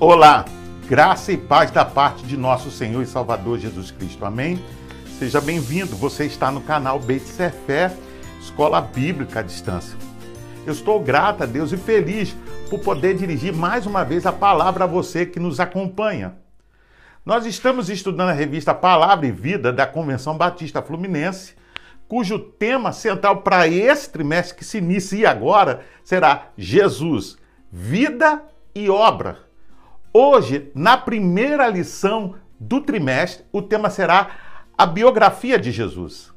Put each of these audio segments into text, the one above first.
Olá, graça e paz da parte de nosso Senhor e Salvador Jesus Cristo. Amém? Seja bem-vindo. Você está no canal Beit Fé, Escola Bíblica à Distância. Eu estou grata a Deus e feliz por poder dirigir mais uma vez a palavra a você que nos acompanha. Nós estamos estudando a revista Palavra e Vida da Convenção Batista Fluminense, cujo tema central para esse trimestre que se inicia agora será Jesus, vida e obra. Hoje, na primeira lição do trimestre, o tema será a biografia de Jesus.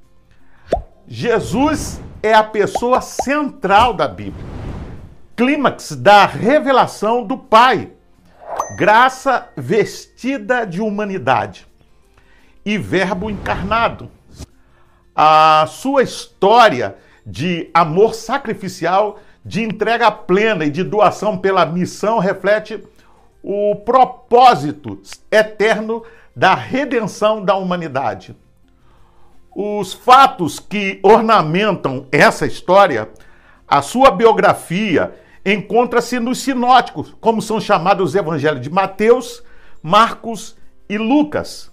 Jesus é a pessoa central da Bíblia, clímax da revelação do Pai, graça vestida de humanidade e Verbo encarnado. A sua história de amor sacrificial, de entrega plena e de doação pela missão reflete o propósito eterno da redenção da humanidade. Os fatos que ornamentam essa história, a sua biografia, encontra-se nos sinóticos, como são chamados os evangelhos de Mateus, Marcos e Lucas,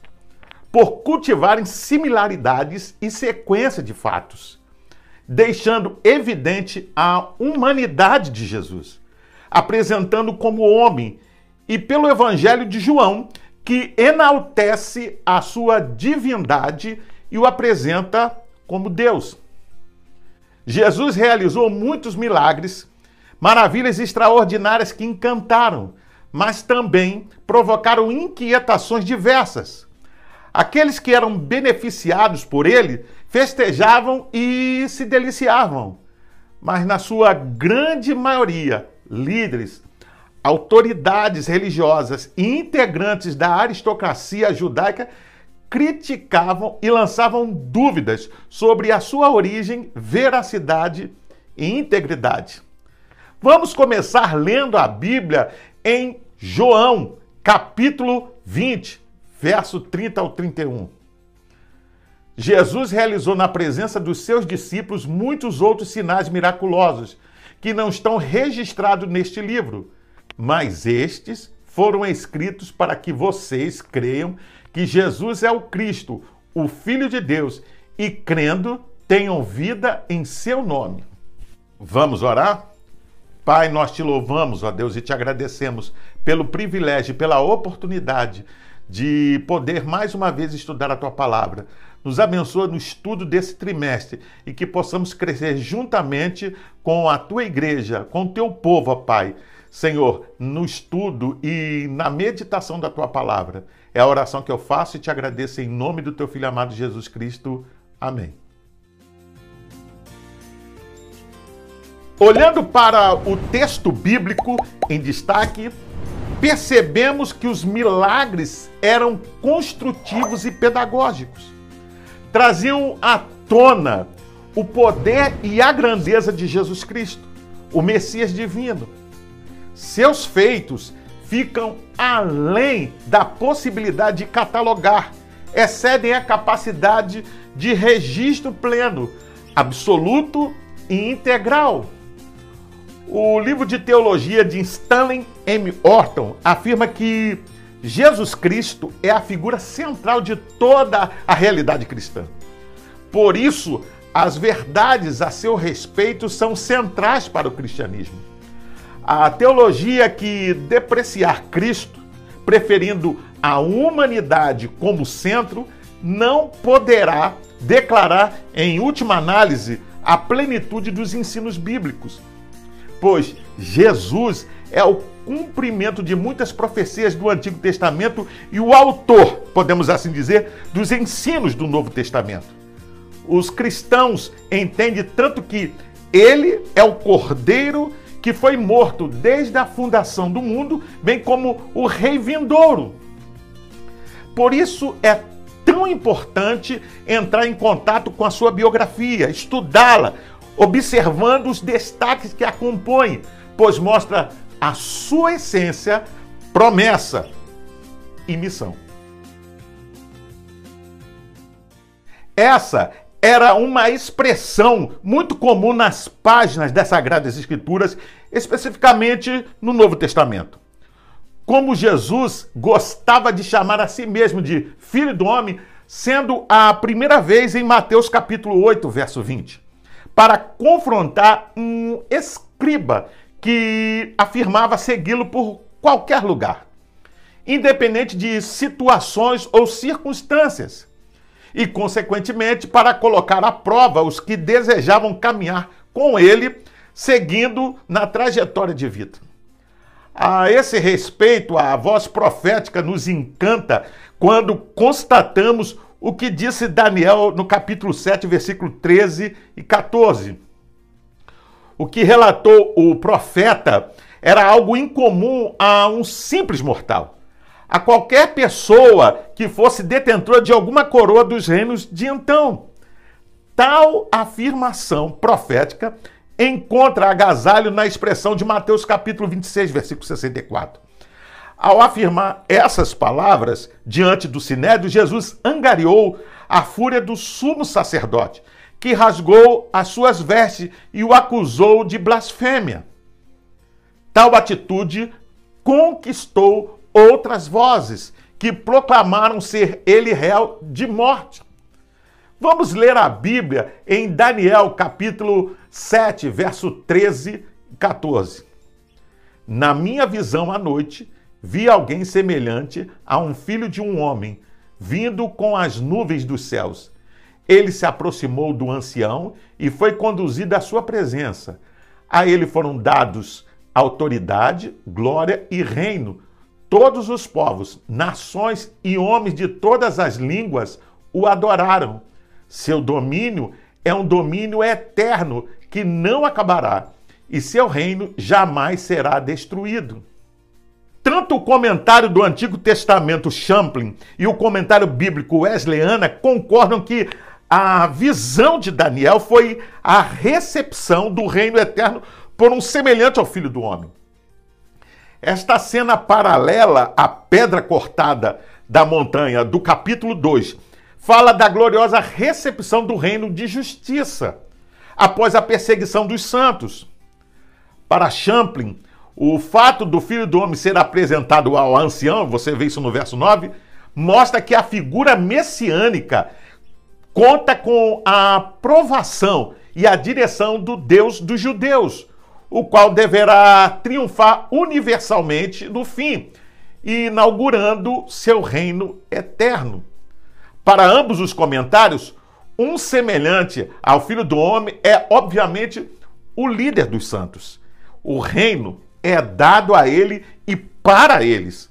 por cultivarem similaridades e sequência de fatos, deixando evidente a humanidade de Jesus, apresentando como homem e pelo Evangelho de João, que enaltece a sua divindade e o apresenta como Deus. Jesus realizou muitos milagres, maravilhas extraordinárias que encantaram, mas também provocaram inquietações diversas. Aqueles que eram beneficiados por ele festejavam e se deliciavam, mas na sua grande maioria, líderes, autoridades religiosas e integrantes da aristocracia judaica criticavam e lançavam dúvidas sobre a sua origem, veracidade e integridade. Vamos começar lendo a Bíblia em João, capítulo 20, verso 30 ao 31. Jesus realizou na presença dos seus discípulos muitos outros sinais miraculosos que não estão registrados neste livro mas estes foram escritos para que vocês creiam que Jesus é o Cristo, o Filho de Deus, e crendo, tenham vida em seu nome. Vamos orar? Pai, nós te louvamos, ó Deus, e te agradecemos pelo privilégio, pela oportunidade de poder mais uma vez estudar a tua palavra. Nos abençoa no estudo desse trimestre e que possamos crescer juntamente com a tua igreja, com o teu povo, ó Pai Senhor, no estudo e na meditação da tua palavra. É a oração que eu faço e te agradeço em nome do teu filho amado Jesus Cristo. Amém. Olhando para o texto bíblico em destaque, percebemos que os milagres eram construtivos e pedagógicos. Traziam à tona o poder e a grandeza de Jesus Cristo, o Messias divino seus feitos ficam além da possibilidade de catalogar, excedem a capacidade de registro pleno, absoluto e integral. O livro de teologia de Stanley M. Orton afirma que Jesus Cristo é a figura central de toda a realidade cristã. Por isso, as verdades a seu respeito são centrais para o cristianismo. A teologia que depreciar Cristo, preferindo a humanidade como centro, não poderá declarar, em última análise, a plenitude dos ensinos bíblicos. Pois Jesus é o cumprimento de muitas profecias do Antigo Testamento e o autor, podemos assim dizer, dos ensinos do Novo Testamento. Os cristãos entendem tanto que ele é o Cordeiro que foi morto desde a fundação do mundo, bem como o rei vindouro. Por isso é tão importante entrar em contato com a sua biografia, estudá-la, observando os destaques que a compõem, pois mostra a sua essência, promessa e missão. Essa era uma expressão muito comum nas páginas das Sagradas Escrituras, especificamente no Novo Testamento. como Jesus gostava de chamar a si mesmo de filho do homem, sendo a primeira vez em Mateus capítulo 8, verso 20, para confrontar um escriba que afirmava segui-lo por qualquer lugar, independente de situações ou circunstâncias, e, consequentemente, para colocar à prova os que desejavam caminhar com ele, seguindo na trajetória de vida. A esse respeito, a voz profética nos encanta quando constatamos o que disse Daniel no capítulo 7, versículo 13 e 14. O que relatou o profeta era algo incomum a um simples mortal. A qualquer pessoa que fosse detentora de alguma coroa dos reinos de então. Tal afirmação profética encontra agasalho na expressão de Mateus capítulo 26, versículo 64. Ao afirmar essas palavras diante do sinédrio, Jesus angariou a fúria do sumo sacerdote, que rasgou as suas vestes e o acusou de blasfêmia. Tal atitude conquistou outras vozes que proclamaram ser ele réu de morte. Vamos ler a Bíblia em Daniel capítulo 7, verso 13 e 14. Na minha visão à noite, vi alguém semelhante a um filho de um homem, vindo com as nuvens dos céus. Ele se aproximou do ancião e foi conduzido à sua presença. A ele foram dados autoridade, glória e reino. Todos os povos, nações e homens de todas as línguas o adoraram. Seu domínio é um domínio eterno que não acabará, e seu reino jamais será destruído. Tanto o comentário do Antigo Testamento Champlin e o comentário bíblico Wesleyana concordam que a visão de Daniel foi a recepção do reino eterno por um semelhante ao filho do homem. Esta cena paralela à pedra cortada da montanha do capítulo 2 fala da gloriosa recepção do reino de justiça após a perseguição dos santos. Para Champlin, o fato do filho do homem ser apresentado ao ancião, você vê isso no verso 9, mostra que a figura messiânica conta com a aprovação e a direção do Deus dos judeus, o qual deverá triunfar universalmente no fim, inaugurando seu reino eterno. Para ambos os comentários, um semelhante ao Filho do Homem é, obviamente, o líder dos santos. O reino é dado a ele e para eles.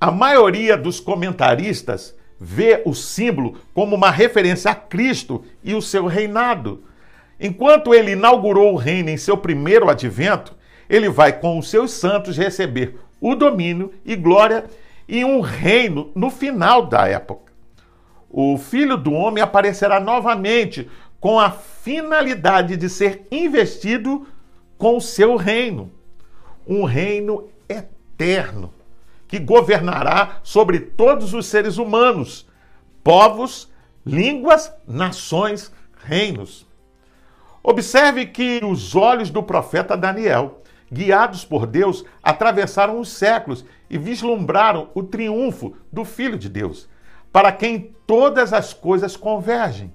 A maioria dos comentaristas vê o símbolo como uma referência a Cristo e o seu reinado. Enquanto ele inaugurou o reino em seu primeiro advento, ele vai com os seus santos receber o domínio e glória e um reino no final da época. O filho do homem aparecerá novamente com a finalidade de ser investido com o seu reino um reino eterno que governará sobre todos os seres humanos, povos, línguas, nações, reinos. Observe que os olhos do profeta Daniel, guiados por Deus, atravessaram os séculos e vislumbraram o triunfo do Filho de Deus, para quem todas as coisas convergem.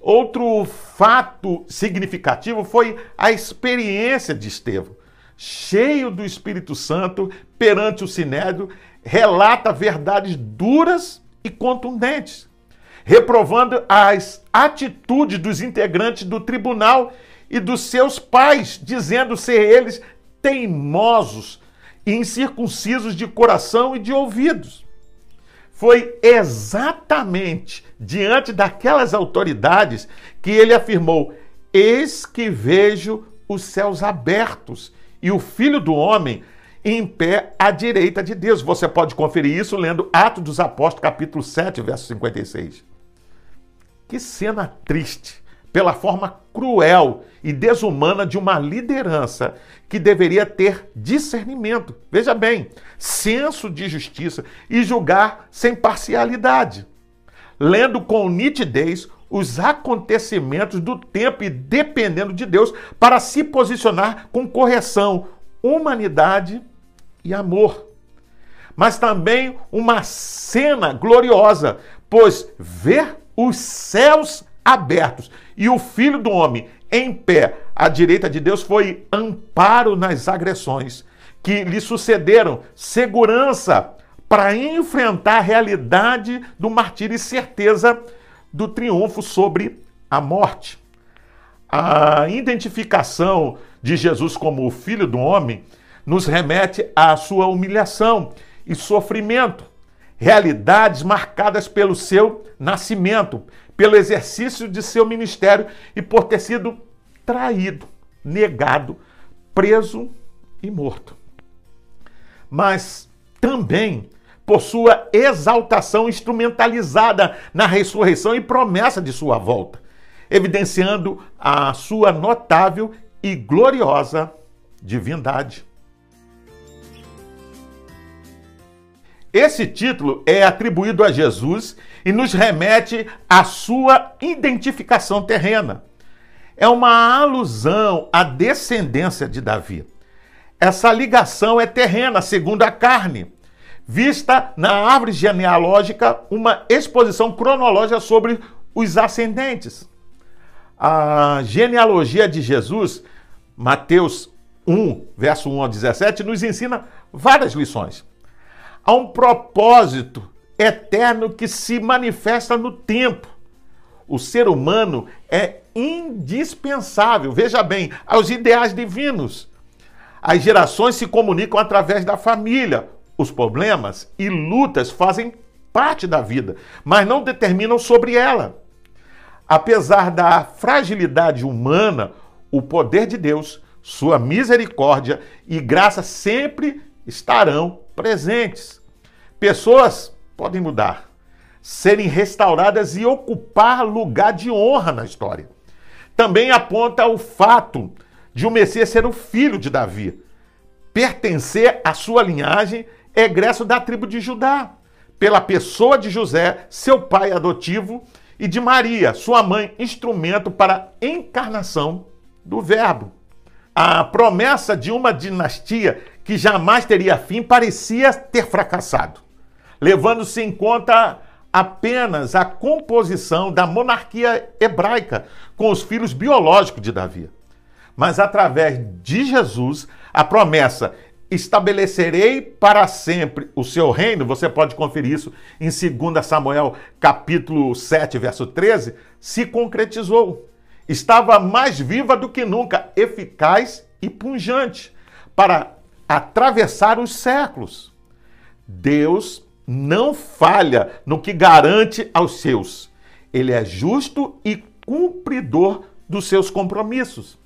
Outro fato significativo foi a experiência de Estevão cheio do Espírito Santo, perante o Sinédrio, relata verdades duras e contundentes, reprovando as atitudes dos integrantes do tribunal e dos seus pais, dizendo ser eles teimosos e incircuncisos de coração e de ouvidos. Foi exatamente diante daquelas autoridades que ele afirmou: Eis que vejo os céus abertos e o Filho do Homem em pé à direita de Deus. Você pode conferir isso lendo Atos dos Apóstolos, capítulo 7, verso 56. Que cena triste, pela forma cruel e desumana de uma liderança que deveria ter discernimento. Veja bem, senso de justiça e julgar sem parcialidade. Lendo com nitidez os acontecimentos do tempo e dependendo de Deus para se posicionar com correção, humanidade e amor. mas também uma cena gloriosa, pois ver os céus abertos e o Filho do Homem em pé à direita de Deus foi amparo nas agressões que lhe sucederam, segurança para enfrentar a realidade do martírio e certeza do triunfo sobre a morte. A identificação de Jesus como o Filho do Homem nos remete à sua humilhação e sofrimento, realidades marcadas pelo seu nascimento, pelo exercício de seu ministério e por ter sido traído, negado, preso e morto. Mas também por sua exaltação instrumentalizada na ressurreição e promessa de sua volta, evidenciando a sua notável e gloriosa divindade. Esse título é atribuído a Jesus e nos remete à sua identificação terrena. É uma alusão à descendência de Davi. Essa ligação é terrena, segundo a carne, vista na árvore genealógica uma exposição cronológica sobre os ascendentes. A genealogia de Jesus, Mateus 1, verso 1 ao 17, nos ensina várias lições. Há um propósito eterno que se manifesta no tempo. O ser humano é indispensável, veja bem, aos ideais divinos. As gerações se comunicam através da família. Os problemas e lutas fazem parte da vida, mas não determinam sobre ela. Apesar da fragilidade humana, o poder de Deus, sua misericórdia e graça sempre estarão presentes. Pessoas podem mudar, serem restauradas e ocupar lugar de honra na história. Também aponta o fato de o Messias ser o filho de Davi, pertencer à sua linhagem egresso da tribo de Judá, pela pessoa de José, seu pai adotivo, e de Maria, sua mãe, instrumento para a encarnação do Verbo. A promessa de uma dinastia que jamais teria fim parecia ter fracassado, levando-se em conta apenas a composição da monarquia hebraica com os filhos biológicos de Davi. Mas através de Jesus, a promessa estabelecerei para sempre o seu reino, você pode conferir isso em 2 Samuel capítulo 7, verso 13, se concretizou. Estava mais viva do que nunca, eficaz e punjante para atravessar os séculos. Deus não falha no que garante aos seus. Ele é justo e cumpridor dos seus compromissos.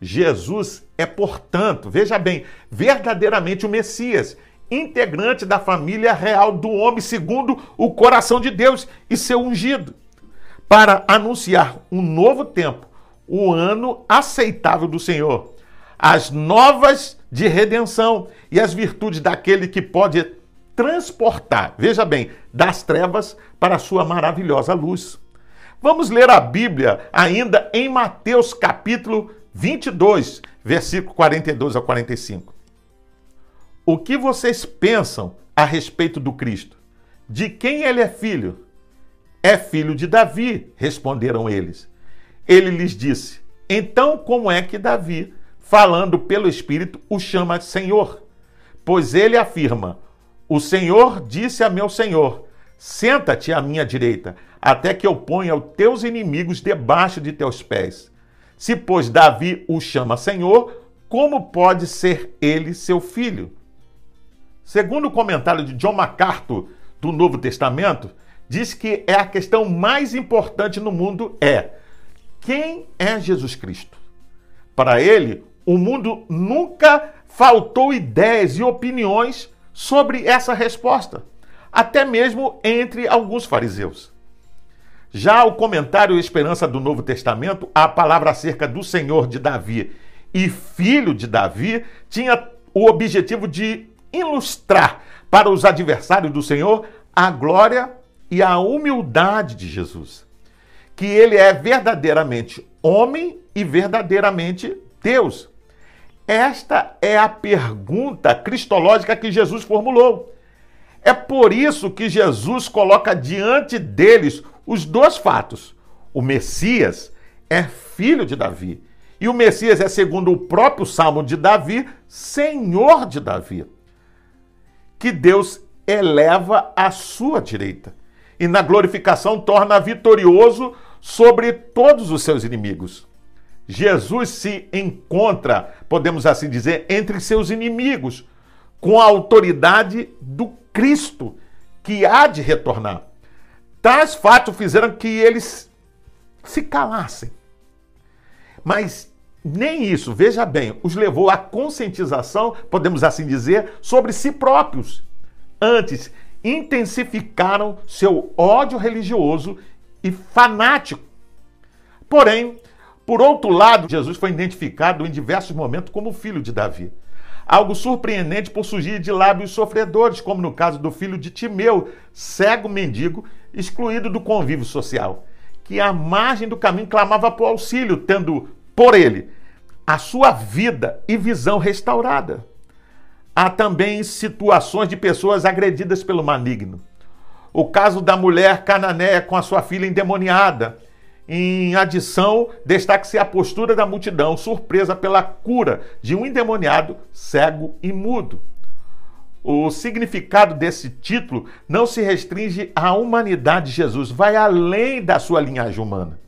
Jesus é, portanto, veja bem, verdadeiramente o Messias, integrante da família real do homem segundo o coração de Deus e seu ungido, para anunciar um novo tempo, o ano aceitável do Senhor, as novas de redenção e as virtudes daquele que pode transportar, veja bem, das trevas para a sua maravilhosa luz. Vamos ler a Bíblia ainda em Mateus capítulo 22, versículo 42 a 45. O que vocês pensam a respeito do Cristo? De quem ele é filho? É filho de Davi, responderam eles. Ele lhes disse: Então, como é que Davi, falando pelo Espírito, o chama Senhor? Pois ele afirma: O Senhor disse a meu Senhor: Senta-te à minha direita, até que eu ponha os teus inimigos debaixo de teus pés. Se, pois, Davi o chama Senhor, como pode ser ele seu filho? Segundo o comentário de John MacArthur do Novo Testamento, diz que é a questão mais importante no mundo é quem é Jesus Cristo? Para ele, o mundo nunca faltou ideias e opiniões sobre essa resposta, até mesmo entre alguns fariseus. Já o comentário Esperança do Novo Testamento, a palavra acerca do Senhor de Davi e filho de Davi, tinha o objetivo de ilustrar para os adversários do Senhor a glória e a humildade de Jesus. Que ele é verdadeiramente homem e verdadeiramente Deus. Esta é a pergunta cristológica que Jesus formulou. É por isso que Jesus coloca diante deles os dois fatos. O Messias é filho de Davi. E o Messias é, segundo o próprio Salmo de Davi, Senhor de Davi. Que Deus eleva à sua direita. E na glorificação torna vitorioso sobre todos os seus inimigos. Jesus se encontra, podemos assim dizer, entre seus inimigos, com a autoridade do Cristo, que há de retornar. Tais fatos fizeram que eles se calassem. Mas nem isso, veja bem, os levou à conscientização, podemos assim dizer, sobre si próprios. Antes, intensificaram seu ódio religioso e fanático. Porém, por outro lado, Jesus foi identificado em diversos momentos como filho de Davi. Algo surpreendente por surgir de lábios sofredores, como no caso do filho de Timeu, cego mendigo, excluído do convívio social, que à margem do caminho clamava por auxílio, tendo por ele a sua vida e visão restaurada. Há também situações de pessoas agredidas pelo maligno. O caso da mulher cananéia com a sua filha endemoniada. Em adição, destaque-se a postura da multidão, surpresa pela cura de um endemoniado cego e mudo. O significado desse título não se restringe à humanidade de Jesus, vai além da sua linhagem humana.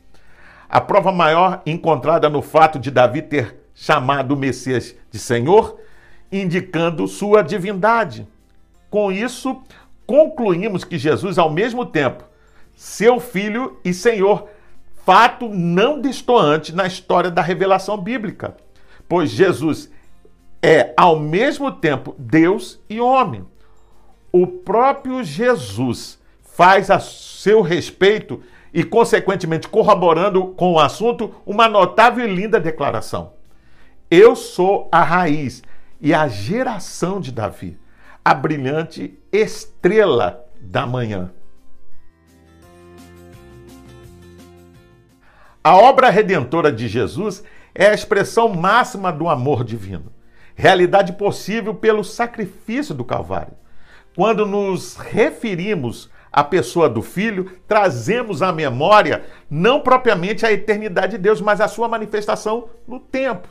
A prova maior encontrada no fato de Davi ter chamado o Messias de Senhor, indicando sua divindade. Com isso, concluímos que Jesus, ao mesmo tempo, seu filho e Senhor, fato não destoante na história da revelação bíblica, pois Jesus é, ao mesmo tempo, Deus e homem. O próprio Jesus faz a seu respeito e, consequentemente, corroborando com o assunto, uma notável e linda declaração. Eu sou a raiz e a geração de Davi, a brilhante estrela da manhã. A obra redentora de Jesus é a expressão máxima do amor divino, realidade possível pelo sacrifício do Calvário. Quando nos referimos à pessoa do Filho, trazemos à memória não propriamente a eternidade de Deus, mas a sua manifestação no tempo.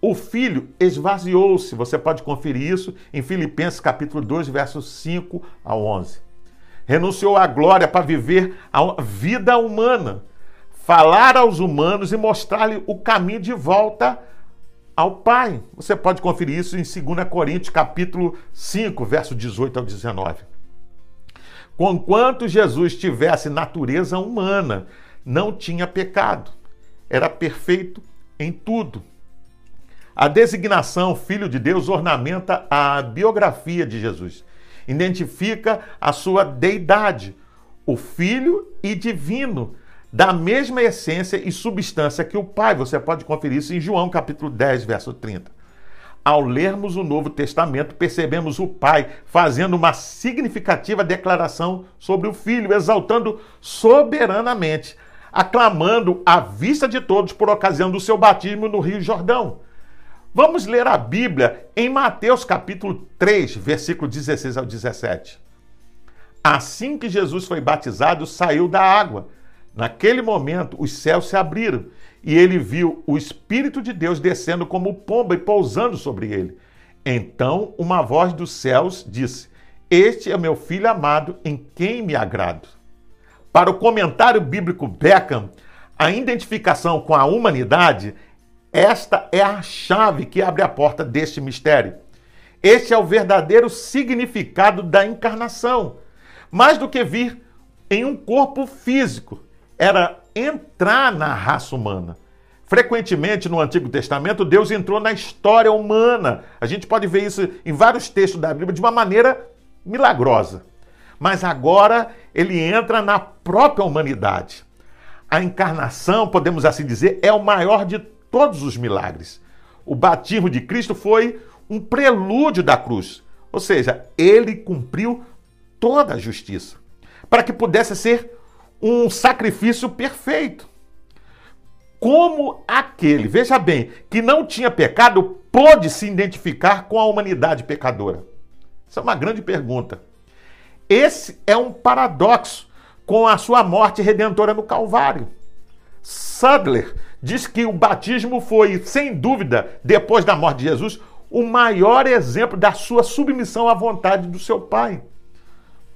O filho esvaziou-se, você pode conferir isso em Filipenses capítulo 2, versos 5 a 11. Renunciou à glória para viver a vida humana, falar aos humanos e mostrar-lhe o caminho de volta ao Pai. Você pode conferir isso em 2 Coríntios capítulo 5, verso 18 ao 19. Conquanto Jesus tivesse natureza humana, não tinha pecado. Era perfeito em tudo. A designação Filho de Deus ornamenta a biografia de Jesus, identifica a sua deidade, o Filho e divino, da mesma essência e substância que o Pai. Você pode conferir isso em João capítulo 10, verso 30. Ao lermos o Novo Testamento, percebemos o Pai fazendo uma significativa declaração sobre o Filho, exaltando soberanamente, aclamando à vista de todos por ocasião do seu batismo no Rio Jordão. Vamos ler a Bíblia em Mateus capítulo 3, versículo 16 ao 17. Assim que Jesus foi batizado, saiu da água. Naquele momento, os céus se abriram e ele viu o Espírito de Deus descendo como pomba e pousando sobre ele. Então, uma voz dos céus disse: Este é meu filho amado, em quem me agrado. Para o comentário bíblico Beckham, a identificação com a humanidade esta é a chave que abre a porta deste mistério. Este é o verdadeiro significado da encarnação. Mais do que vir em um corpo físico, era entrar na raça humana. Frequentemente no Antigo Testamento, Deus entrou na história humana. A gente pode ver isso em vários textos da Bíblia de uma maneira milagrosa. Mas agora ele entra na própria humanidade. A encarnação, podemos assim dizer, é o maior de todos os milagres. O batismo de Cristo foi um prelúdio da cruz, ou seja, ele cumpriu toda a justiça para que pudesse ser um sacrifício perfeito. Como aquele, veja bem, que não tinha pecado, pôde se identificar com a humanidade pecadora. Essa é uma grande pergunta. Esse é um paradoxo com a sua morte redentora no Calvário. Sadler diz que o batismo foi, sem dúvida, depois da morte de Jesus, o maior exemplo da sua submissão à vontade do seu Pai.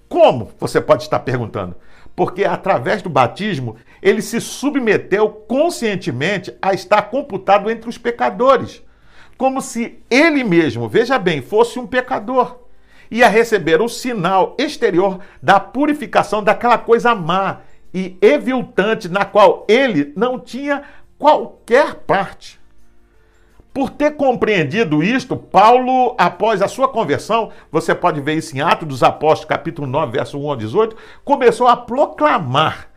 Como? Você pode estar perguntando. Porque através do batismo, ele se submeteu conscientemente a estar computado entre os pecadores, como se ele mesmo, veja bem, fosse um pecador e a receber o sinal exterior da purificação daquela coisa má e eviltante na qual ele não tinha qualquer parte. Por ter compreendido isto, Paulo, após a sua conversão, você pode ver isso em Atos dos Apóstolos, capítulo 9, verso 1 ao 18, começou a proclamar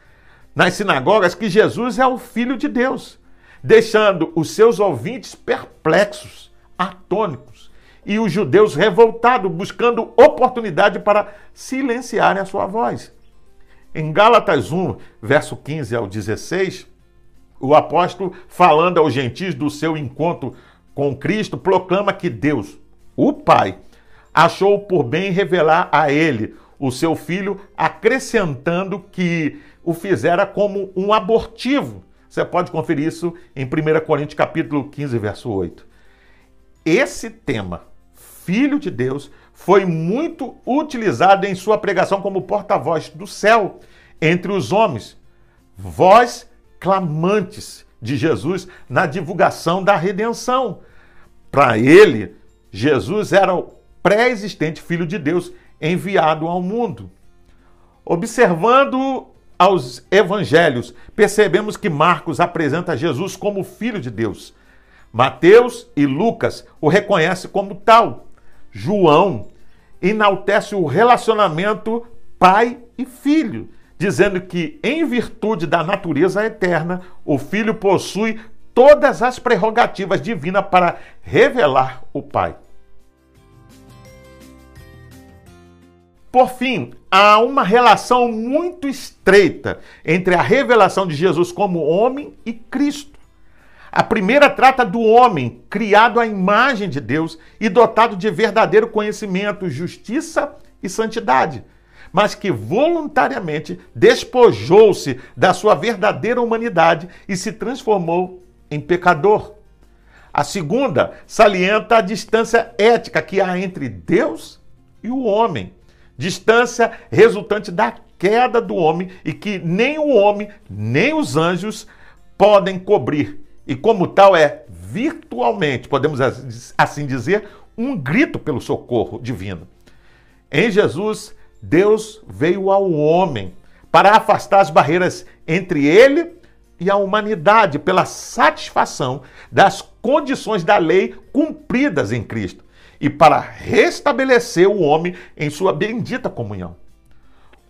nas sinagogas que Jesus é o Filho de Deus, deixando os seus ouvintes perplexos, atônicos, e os judeus revoltados, buscando oportunidade para silenciarem a sua voz. Em Gálatas 1, verso 15 ao 16, o apóstolo, falando aos gentis do seu encontro com Cristo, proclama que Deus, o Pai, achou por bem revelar a ele o seu filho, acrescentando que o fizera como um abortivo. Você pode conferir isso em 1 Coríntios capítulo 15, verso 8. Esse tema, filho de Deus, foi muito utilizado em sua pregação como porta-voz do céu entre os homens. Voz clamantes de Jesus na divulgação da redenção. Para ele, Jesus era o pré-existente Filho de Deus enviado ao mundo. Observando aos evangelhos, percebemos que Marcos apresenta Jesus como Filho de Deus. Mateus e Lucas o reconhecem como tal. João enaltece o relacionamento pai e filho dizendo que, em virtude da natureza eterna, o Filho possui todas as prerrogativas divinas para revelar o Pai. Por fim, há uma relação muito estreita entre a revelação de Jesus como homem e Cristo. A primeira trata do homem criado à imagem de Deus e dotado de verdadeiro conhecimento, justiça e santidade mas que voluntariamente despojou-se da sua verdadeira humanidade e se transformou em pecador. A segunda salienta a distância ética que há entre Deus e o homem, distância resultante da queda do homem e que nem o homem nem os anjos podem cobrir. E como tal é virtualmente, podemos assim dizer, um grito pelo socorro divino. Em Jesus, Deus veio ao homem para afastar as barreiras entre ele e a humanidade pela satisfação das condições da lei cumpridas em Cristo e para restabelecer o homem em sua bendita comunhão.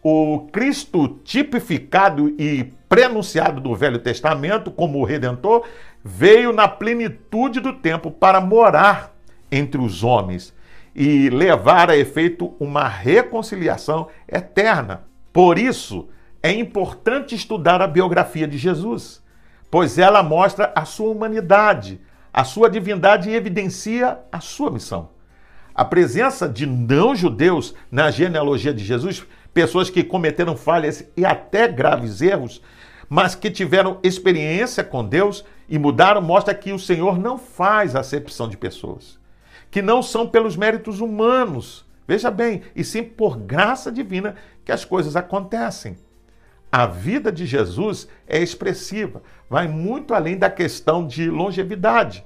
O Cristo tipificado e prenunciado do Velho Testamento como o Redentor veio na plenitude do tempo para morar entre os homens e levar a efeito uma reconciliação eterna. Por isso, é importante estudar a biografia de Jesus, pois ela mostra a sua humanidade, a sua divindade e evidencia a sua missão. A presença de não-judeus na genealogia de Jesus, pessoas que cometeram falhas e até graves erros, mas que tiveram experiência com Deus e mudaram, mostra que o Senhor não faz acepção de pessoas que não são pelos méritos humanos, veja bem, e sim por graça divina que as coisas acontecem. A vida de Jesus é expressiva, vai muito além da questão de longevidade.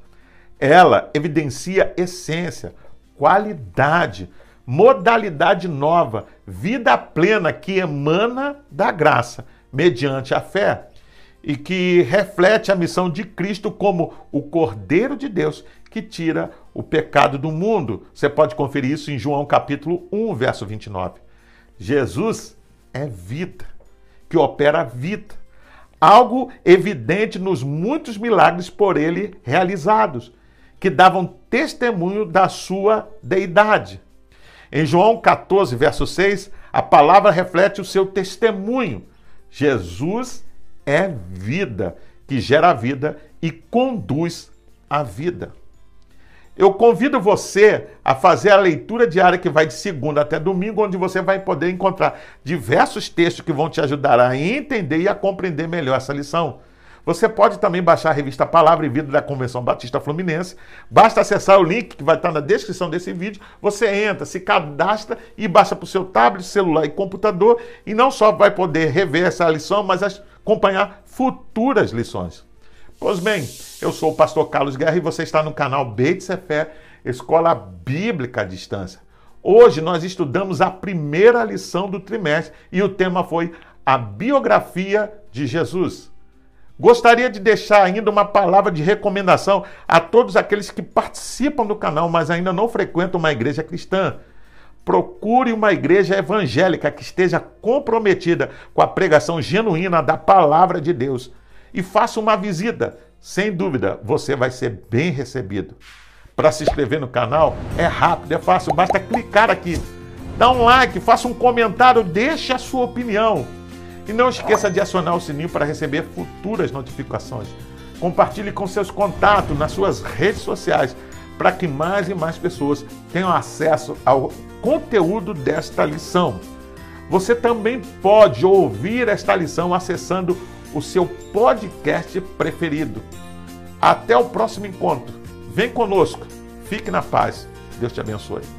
Ela evidencia essência, qualidade, modalidade nova, vida plena que emana da graça, mediante a fé, e que reflete a missão de Cristo como o Cordeiro de Deus que tira o pecado do mundo. Você pode conferir isso em João capítulo 1, verso 29. Jesus é vida, que opera vida. Algo evidente nos muitos milagres por ele realizados, que davam testemunho da sua deidade. Em João 14, verso 6, a palavra reflete o seu testemunho. Jesus é vida, que gera vida e conduz a vida. Eu convido você a fazer a leitura diária que vai de segunda até domingo, onde você vai poder encontrar diversos textos que vão te ajudar a entender e a compreender melhor essa lição. Você pode também baixar a revista Palavra e Vida da Convenção Batista Fluminense. Basta acessar o link que vai estar na descrição desse vídeo. Você entra, se cadastra e baixa para o seu tablet, celular e computador. E não só vai poder rever essa lição, mas acompanhar futuras lições. Pois bem, eu sou o pastor Carlos Guerra e você está no canal Beit Fé, Escola Bíblica à Distância. Hoje nós estudamos a primeira lição do trimestre e o tema foi a biografia de Jesus. Gostaria de deixar ainda uma palavra de recomendação a todos aqueles que participam do canal, mas ainda não frequentam uma igreja cristã. Procure uma igreja evangélica que esteja comprometida com a pregação genuína da palavra de Deus e faça uma visita. Sem dúvida, você vai ser bem recebido. Para se inscrever no canal é rápido, é fácil, basta clicar aqui. Dá um like, faça um comentário, deixe a sua opinião. E não esqueça de acionar o sininho para receber futuras notificações. Compartilhe com seus contatos nas suas redes sociais para que mais e mais pessoas tenham acesso ao conteúdo desta lição. Você também pode ouvir esta lição acessando o seu podcast preferido. Até o próximo encontro. Vem conosco. Fique na paz. Deus te abençoe.